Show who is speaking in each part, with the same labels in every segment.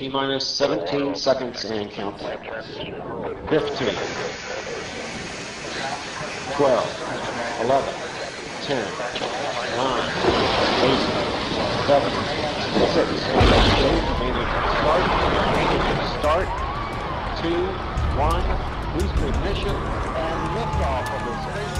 Speaker 1: T minus 17 seconds and counting. 15, 12, 11, 10, 9, 8, 7, 6, start, start, 2, 1, boost ignition, and liftoff of the Space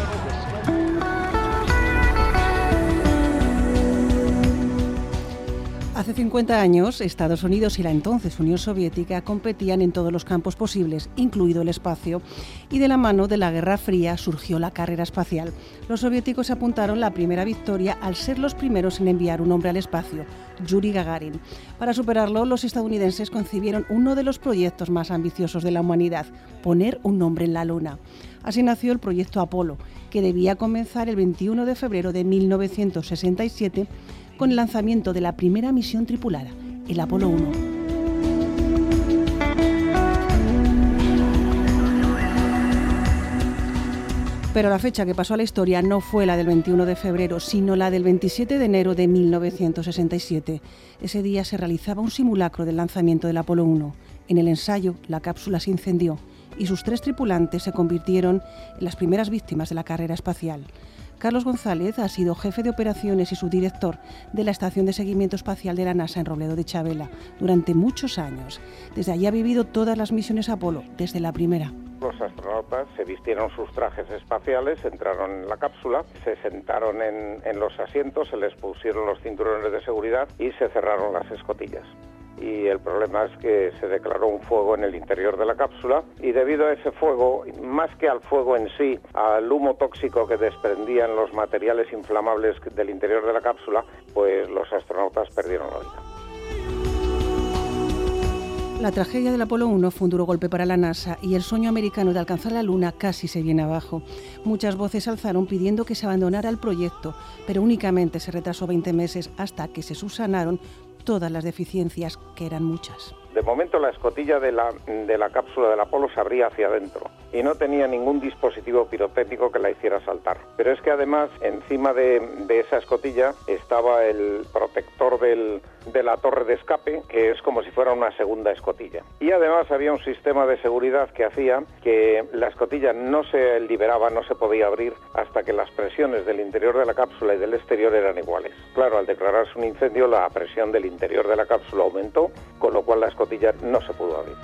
Speaker 2: Hace 50 años, Estados Unidos y la entonces Unión Soviética competían en todos los campos posibles, incluido el espacio, y de la mano de la Guerra Fría surgió la carrera espacial. Los soviéticos apuntaron la primera victoria al ser los primeros en enviar un hombre al espacio, Yuri Gagarin. Para superarlo, los estadounidenses concibieron uno de los proyectos más ambiciosos de la humanidad, poner un hombre en la Luna. Así nació el proyecto Apolo, que debía comenzar el 21 de febrero de 1967 con el lanzamiento de la primera misión tripulada, el Apolo 1. Pero la fecha que pasó a la historia no fue la del 21 de febrero, sino la del 27 de enero de 1967. Ese día se realizaba un simulacro del lanzamiento del Apolo 1. En el ensayo, la cápsula se incendió y sus tres tripulantes se convirtieron en las primeras víctimas de la carrera espacial. Carlos González ha sido jefe de operaciones y subdirector de la Estación de Seguimiento Espacial de la NASA en Robledo de Chabela durante muchos años. Desde allí ha vivido todas las misiones Apolo, desde la primera.
Speaker 3: Los astronautas se vistieron sus trajes espaciales, entraron en la cápsula, se sentaron en, en los asientos, se les pusieron los cinturones de seguridad y se cerraron las escotillas y el problema es que se declaró un fuego en el interior de la cápsula y debido a ese fuego, más que al fuego en sí, al humo tóxico que desprendían los materiales inflamables del interior de la cápsula, pues los astronautas perdieron la vida.
Speaker 2: La tragedia del Apolo 1 fue un duro golpe para la NASA y el sueño americano de alcanzar la Luna casi se viene abajo. Muchas voces alzaron pidiendo que se abandonara el proyecto, pero únicamente se retrasó 20 meses hasta que se subsanaron todas las deficiencias, que eran muchas.
Speaker 3: De momento la escotilla de la, de la cápsula del Apolo se abría hacia adentro y no tenía ningún dispositivo pirotécnico que la hiciera saltar. Pero es que además encima de, de esa escotilla estaba el protector del, de la torre de escape, que es como si fuera una segunda escotilla. Y además había un sistema de seguridad que hacía que la escotilla no se liberaba, no se podía abrir hasta que las presiones del interior de la cápsula y del exterior eran iguales. Claro, al declararse un incendio, la presión del interior de la cápsula aumentó, con lo cual la escotilla no se pudo abrir.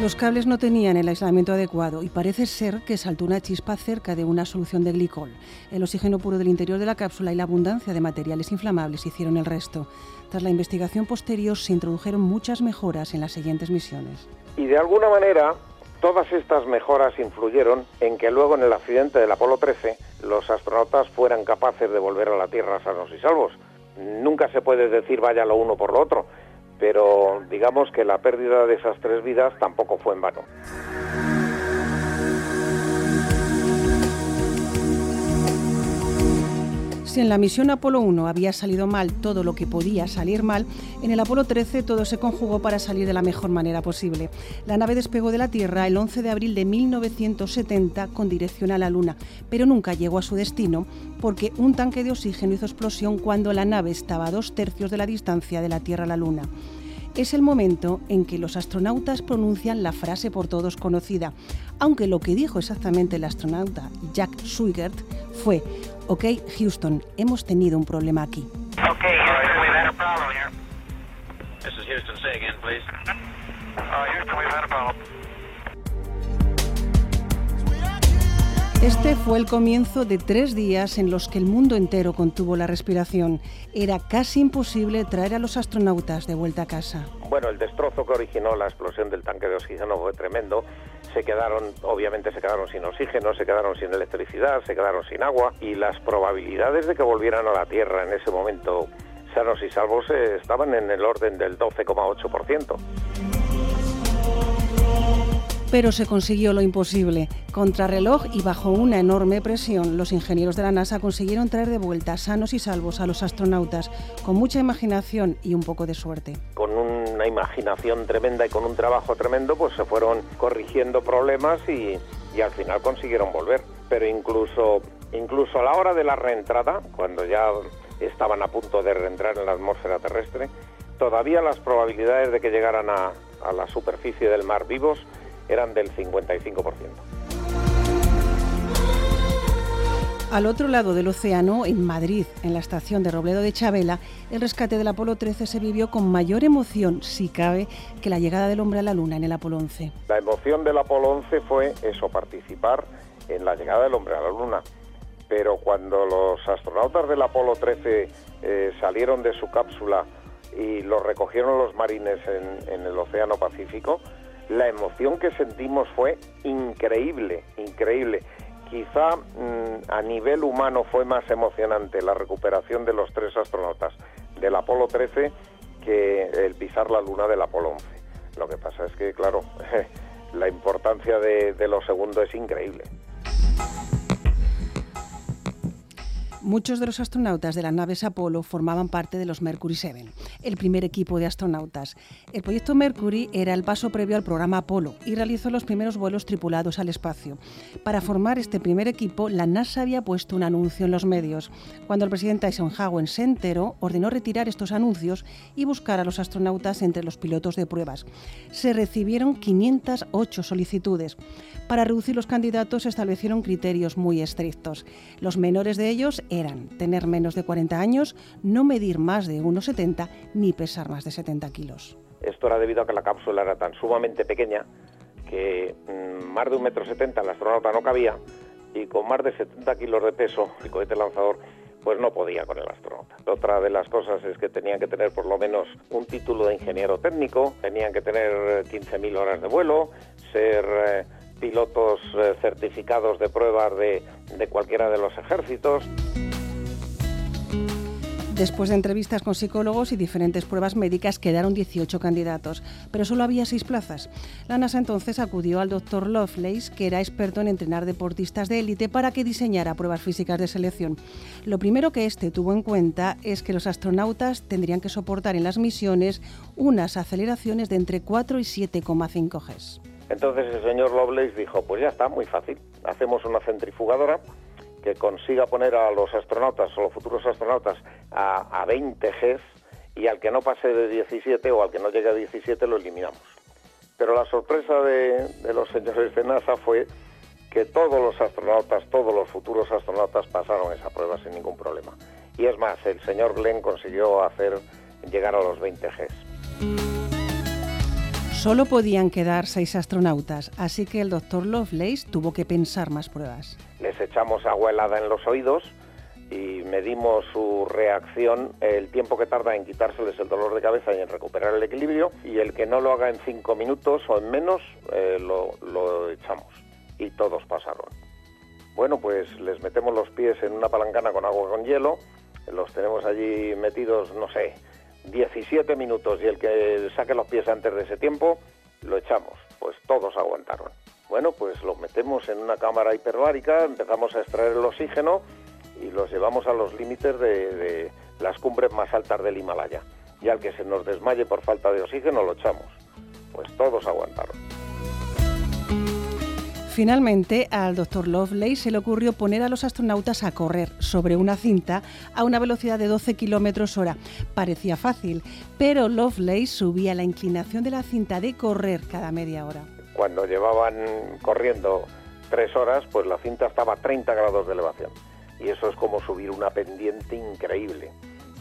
Speaker 2: Los cables no tenían el aislamiento adecuado y parece ser que saltó una chispa cerca de una solución de glicol. El oxígeno puro del interior de la cápsula y la abundancia de materiales inflamables hicieron el resto. Tras la investigación posterior se introdujeron muchas mejoras en las siguientes misiones.
Speaker 3: Y de alguna manera, todas estas mejoras influyeron en que luego en el accidente del Apolo 13 los astronautas fueran capaces de volver a la Tierra sanos y salvos. Nunca se puede decir vaya lo uno por lo otro, pero digamos que la pérdida de esas tres vidas tampoco fue en vano.
Speaker 2: Si en la misión Apolo 1 había salido mal todo lo que podía salir mal, en el Apolo 13 todo se conjugó para salir de la mejor manera posible. La nave despegó de la Tierra el 11 de abril de 1970 con dirección a la Luna, pero nunca llegó a su destino porque un tanque de oxígeno hizo explosión cuando la nave estaba a dos tercios de la distancia de la Tierra a la Luna es el momento en que los astronautas pronuncian la frase por todos conocida, aunque lo que dijo exactamente el astronauta Jack Swigert fue, ok Houston, hemos tenido un problema aquí.
Speaker 4: Okay, Houston, we've had a problem here. This is Houston. Say again, please. Uh, Houston, we've had a problem.
Speaker 2: Este fue el comienzo de tres días en los que el mundo entero contuvo la respiración. Era casi imposible traer a los astronautas de vuelta a casa.
Speaker 3: Bueno, el destrozo que originó la explosión del tanque de oxígeno fue tremendo. Se quedaron, obviamente se quedaron sin oxígeno, se quedaron sin electricidad, se quedaron sin agua y las probabilidades de que volvieran a la Tierra en ese momento sanos y salvos eh, estaban en el orden del 12,8%.
Speaker 2: Pero se consiguió lo imposible. Contrarreloj y bajo una enorme presión, los ingenieros de la NASA consiguieron traer de vuelta sanos y salvos a los astronautas, con mucha imaginación y un poco de suerte.
Speaker 3: Con una imaginación tremenda y con un trabajo tremendo, pues se fueron corrigiendo problemas y, al final consiguieron volver. Pero incluso, incluso a la hora de la reentrada, cuando ya estaban a punto de reentrar en la atmósfera terrestre, todavía las probabilidades de que llegaran a, a la superficie del mar vivos eran del 55%.
Speaker 2: Al otro lado del océano, en Madrid, en la estación de Robledo de Chabela, el rescate del Apolo 13 se vivió con mayor emoción, si cabe, que la llegada del hombre a la Luna en el Apolo 11.
Speaker 3: La emoción del Apolo 11 fue eso, participar en la llegada del hombre a la Luna. Pero cuando los astronautas del Apolo 13 eh, salieron de su cápsula y los recogieron los marines en, en el Océano Pacífico, la emoción que sentimos fue increíble, increíble. Quizá mm, a nivel humano fue más emocionante la recuperación de los tres astronautas del Apolo 13 que el pisar la luna del Apolo 11. Lo que pasa es que, claro, la importancia de, de lo segundo es increíble.
Speaker 2: Muchos de los astronautas de las naves Apolo formaban parte de los Mercury 7, el primer equipo de astronautas. El proyecto Mercury era el paso previo al programa Apolo y realizó los primeros vuelos tripulados al espacio. Para formar este primer equipo, la NASA había puesto un anuncio en los medios. Cuando el presidente Eisenhower se enteró, ordenó retirar estos anuncios y buscar a los astronautas entre los pilotos de pruebas. Se recibieron 508 solicitudes. Para reducir los candidatos se establecieron criterios muy estrictos. Los menores de ellos eran tener menos de 40 años, no medir más de 1,70 ni pesar más de 70 kilos.
Speaker 3: Esto era debido a que la cápsula era tan sumamente pequeña que mmm, más de un metro setenta el astronauta no cabía y con más de 70 kilos de peso el cohete lanzador pues no podía con el astronauta. Otra de las cosas es que tenían que tener por lo menos un título de ingeniero técnico, tenían que tener 15.000 horas de vuelo, ser eh, pilotos eh, certificados de pruebas de cualquiera de los ejércitos.
Speaker 2: Después de entrevistas con psicólogos y diferentes pruebas médicas, quedaron 18 candidatos, pero solo había seis plazas. La NASA entonces acudió al doctor Lovelace, que era experto en entrenar deportistas de élite, para que diseñara pruebas físicas de selección. Lo primero que este tuvo en cuenta es que los astronautas tendrían que soportar en las misiones unas aceleraciones de entre 4 y 7,5 Gs.
Speaker 3: Entonces el señor Lovelace dijo, pues ya está, muy fácil, hacemos una centrifugadora que consiga poner a los astronautas o los futuros astronautas a, a 20 Gs y al que no pase de 17 o al que no llegue a 17 lo eliminamos. Pero la sorpresa de, de los señores de NASA fue que todos los astronautas, todos los futuros astronautas pasaron esa prueba sin ningún problema. Y es más, el señor Glenn consiguió hacer llegar a los 20 Gs.
Speaker 2: Solo podían quedar seis astronautas, así que el doctor Lovelace tuvo que pensar más pruebas.
Speaker 3: Les echamos agua helada en los oídos y medimos su reacción, el tiempo que tarda en quitárseles el dolor de cabeza y en recuperar el equilibrio, y el que no lo haga en cinco minutos o en menos, eh, lo, lo echamos. Y todos pasaron. Bueno, pues les metemos los pies en una palancana con agua con hielo, los tenemos allí metidos, no sé, 17 minutos y el que saque los pies antes de ese tiempo, lo echamos. Pues todos aguantaron. Bueno, pues los metemos en una cámara hiperbárica, empezamos a extraer el oxígeno y los llevamos a los límites de, de las cumbres más altas del Himalaya. Y al que se nos desmaye por falta de oxígeno lo echamos. Pues todos aguantaron.
Speaker 2: Finalmente, al doctor Lovelace se le ocurrió poner a los astronautas a correr sobre una cinta a una velocidad de 12 kilómetros hora. Parecía fácil, pero Lovelace subía la inclinación de la cinta de correr cada media hora.
Speaker 3: Cuando llevaban corriendo tres horas, pues la cinta estaba a 30 grados de elevación. Y eso es como subir una pendiente increíble.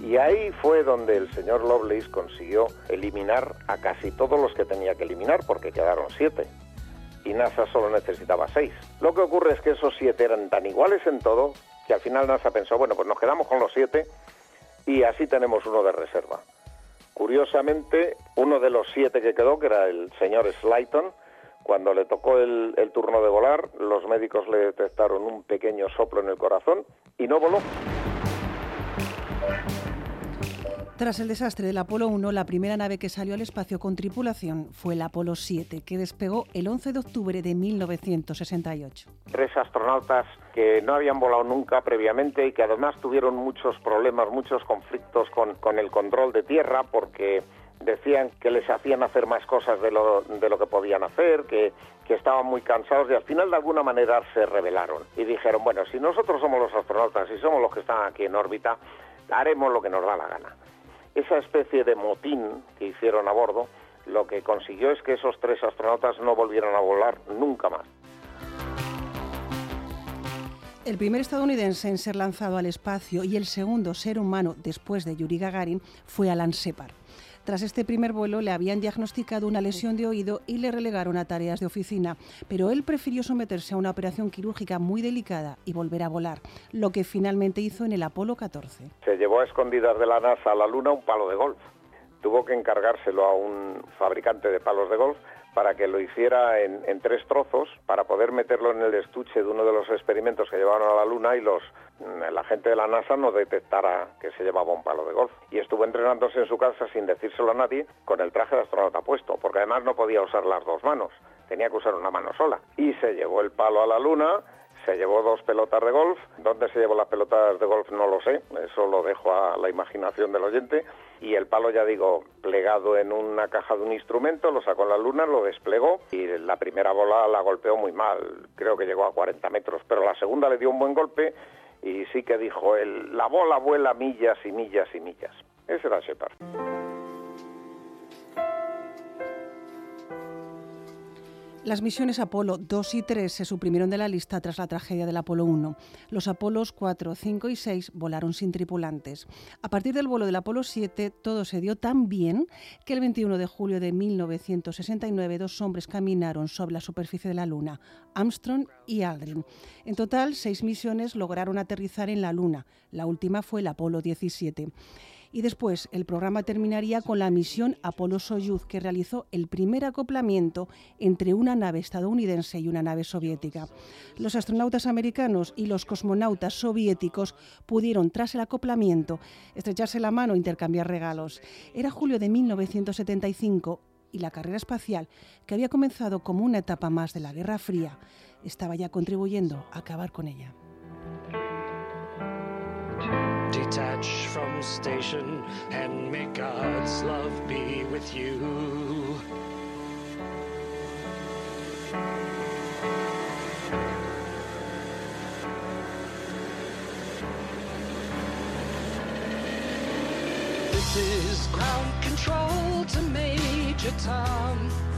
Speaker 3: Y ahí fue donde el señor Lovelace consiguió eliminar a casi todos los que tenía que eliminar, porque quedaron siete y NASA solo necesitaba seis. Lo que ocurre es que esos siete eran tan iguales en todo que al final NASA pensó, bueno, pues nos quedamos con los siete y así tenemos uno de reserva. Curiosamente, uno de los siete que quedó, que era el señor Slayton, cuando le tocó el, el turno de volar, los médicos le detectaron un pequeño soplo en el corazón y no voló.
Speaker 2: Tras el desastre del Apolo 1, la primera nave que salió al espacio con tripulación fue el Apolo 7, que despegó el 11 de octubre de 1968.
Speaker 3: Tres astronautas que no habían volado nunca previamente y que además tuvieron muchos problemas, muchos conflictos con, con el control de tierra porque decían que les hacían hacer más cosas de lo, de lo que podían hacer, que, que, estaban muy cansados y al final de alguna manera se rebelaron y dijeron, bueno, si nosotros somos los astronautas y somos los que están aquí en órbita, haremos lo que nos da la gana. Esa especie de motín que hicieron a bordo lo que consiguió es que esos tres astronautas no volvieran a volar nunca más.
Speaker 2: El primer estadounidense en ser lanzado al espacio y el segundo ser humano después de Yuri Gagarin fue Alan Shepard. Tras este primer vuelo le habían diagnosticado una lesión de oído y le relegaron a tareas de oficina, pero él prefirió someterse a una operación quirúrgica muy delicada y volver a volar, lo que finalmente hizo en el Apolo 14.
Speaker 3: Se llevó a escondidas de la NASA a la Luna un palo de golf. Tuvo que encargárselo a un fabricante de palos de golf para que lo hiciera en, en, tres trozos para poder meterlo en el estuche de uno de los experimentos que llevaron a la Luna y los mm, la gente de la NASA no detectara que se llevaba un palo de golf. Y estuvo entrenándose en su casa sin decírselo a nadie con el traje de astronauta puesto, porque además no podía usar las dos manos, tenía que usar una mano sola. Y se llevó el palo a la Luna, se llevó dos pelotas de golf. ¿Dónde se llevó las pelotas de golf? No lo sé, eso lo dejo a la imaginación del oyente. Y el palo, ya digo, plegado en una caja de un instrumento, lo sacó en la luna, lo desplegó y la primera bola la golpeó muy mal, creo que llegó a 40 metros, pero la segunda le dio un buen golpe y sí que dijo él, la bola vuela millas y millas y millas. Ese era Shepard.
Speaker 2: Las misiones Apolo 2 y 3 se suprimieron de la lista tras la tragedia del Apolo 1. Los Apolos 4, 5 y 6 volaron sin tripulantes. A partir del vuelo del Apolo 7, todo se dio tan bien que el 21 de julio de 1969 dos hombres caminaron sobre la superficie de la Luna, Armstrong y Aldrin. En total, seis misiones lograron aterrizar en la Luna. La última fue el Apolo 17 y después el programa terminaría con la misión Apolo-Soyuz que realizó el primer acoplamiento entre una nave estadounidense y una nave soviética. Los astronautas americanos y los cosmonautas soviéticos pudieron, tras el acoplamiento, estrecharse la mano e intercambiar regalos. Era julio de 1975 y la carrera espacial, que había comenzado como una etapa más de la Guerra Fría, estaba ya contribuyendo a acabar con ella. detach from station and may God's love be with you. This is ground control to Major Tom.